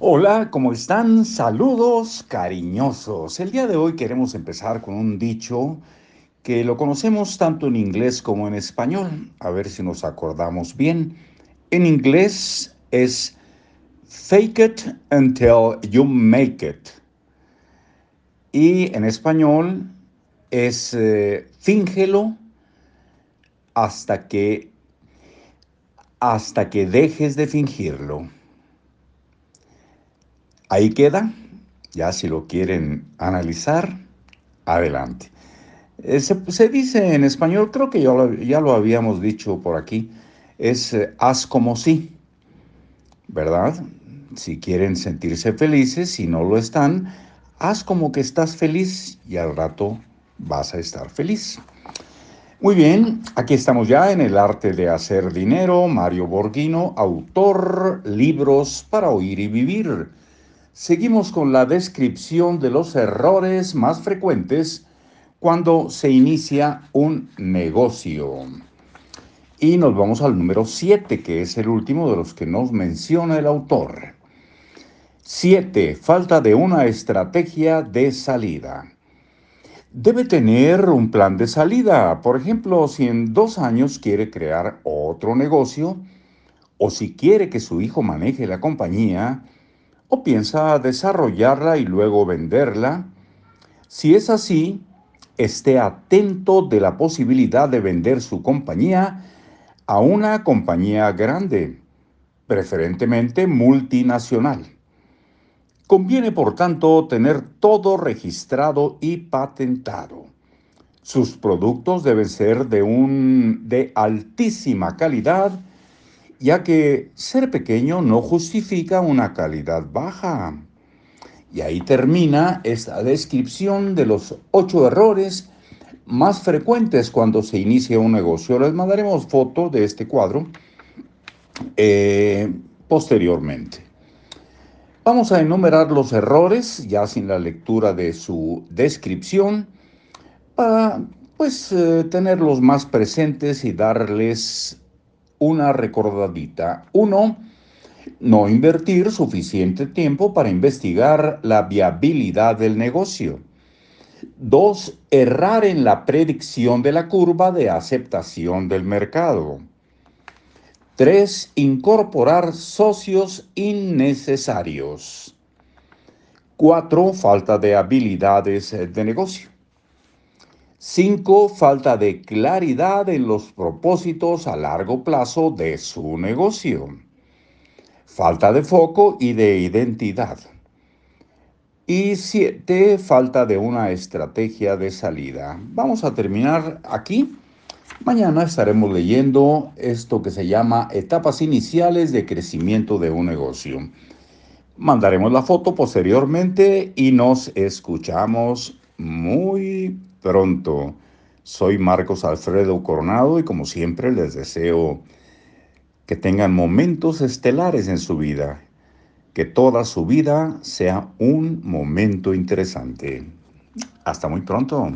Hola, ¿cómo están? Saludos cariñosos. El día de hoy queremos empezar con un dicho que lo conocemos tanto en inglés como en español. A ver si nos acordamos bien. En inglés es fake it until you make it. Y en español es eh, fíngelo hasta que hasta que dejes de fingirlo. Ahí queda, ya si lo quieren analizar, adelante. Eh, se, dice en español, creo que ya lo, habíamos dicho por aquí, es eh, haz como si, ¿verdad? Si quieren sentirse felices, si no lo están, haz como que estás feliz y al rato vas a estar feliz. Muy bien, aquí estamos ya en el arte de hacer dinero. Mario Borghino, autor, libros para oír y vivir. Seguimos con la descripción de los errores más frecuentes cuando se inicia un negocio. Y nos vamos al número 7, que es el último de los que nos menciona el autor. 7. Falta de una estrategia de salida. Debe tener un plan de salida. Por ejemplo, si en dos años quiere crear otro negocio o si quiere que su hijo maneje la compañía, o piensa desarrollarla y luego venderla? Si es así, esté atento de la posibilidad de vender su compañía a una compañía grande, preferentemente multinacional. Conviene, por tanto, tener todo registrado y patentado. Sus productos deben ser de, un, de altísima calidad ya que ser pequeño no justifica una calidad baja. Y ahí termina esta descripción de los ocho errores más frecuentes cuando se inicia un negocio. Les mandaremos foto de este cuadro eh, posteriormente. Vamos a enumerar los errores, ya sin la lectura de su descripción, para pues eh, tenerlos más presentes y darles una recordadita. Uno, no invertir suficiente tiempo para investigar la viabilidad del negocio. Dos, errar en la predicción de la curva de aceptación del mercado. Tres, incorporar socios innecesarios. Cuatro, falta de habilidades de negocio. 5. Falta de claridad en los propósitos a largo plazo de su negocio. Falta de foco y de identidad. Y 7. Falta de una estrategia de salida. Vamos a terminar aquí. Mañana estaremos leyendo esto que se llama etapas iniciales de crecimiento de un negocio. Mandaremos la foto posteriormente y nos escuchamos muy pronto. Soy Marcos Alfredo Coronado y como siempre les deseo que tengan momentos estelares en su vida, que toda su vida sea un momento interesante. Hasta muy pronto.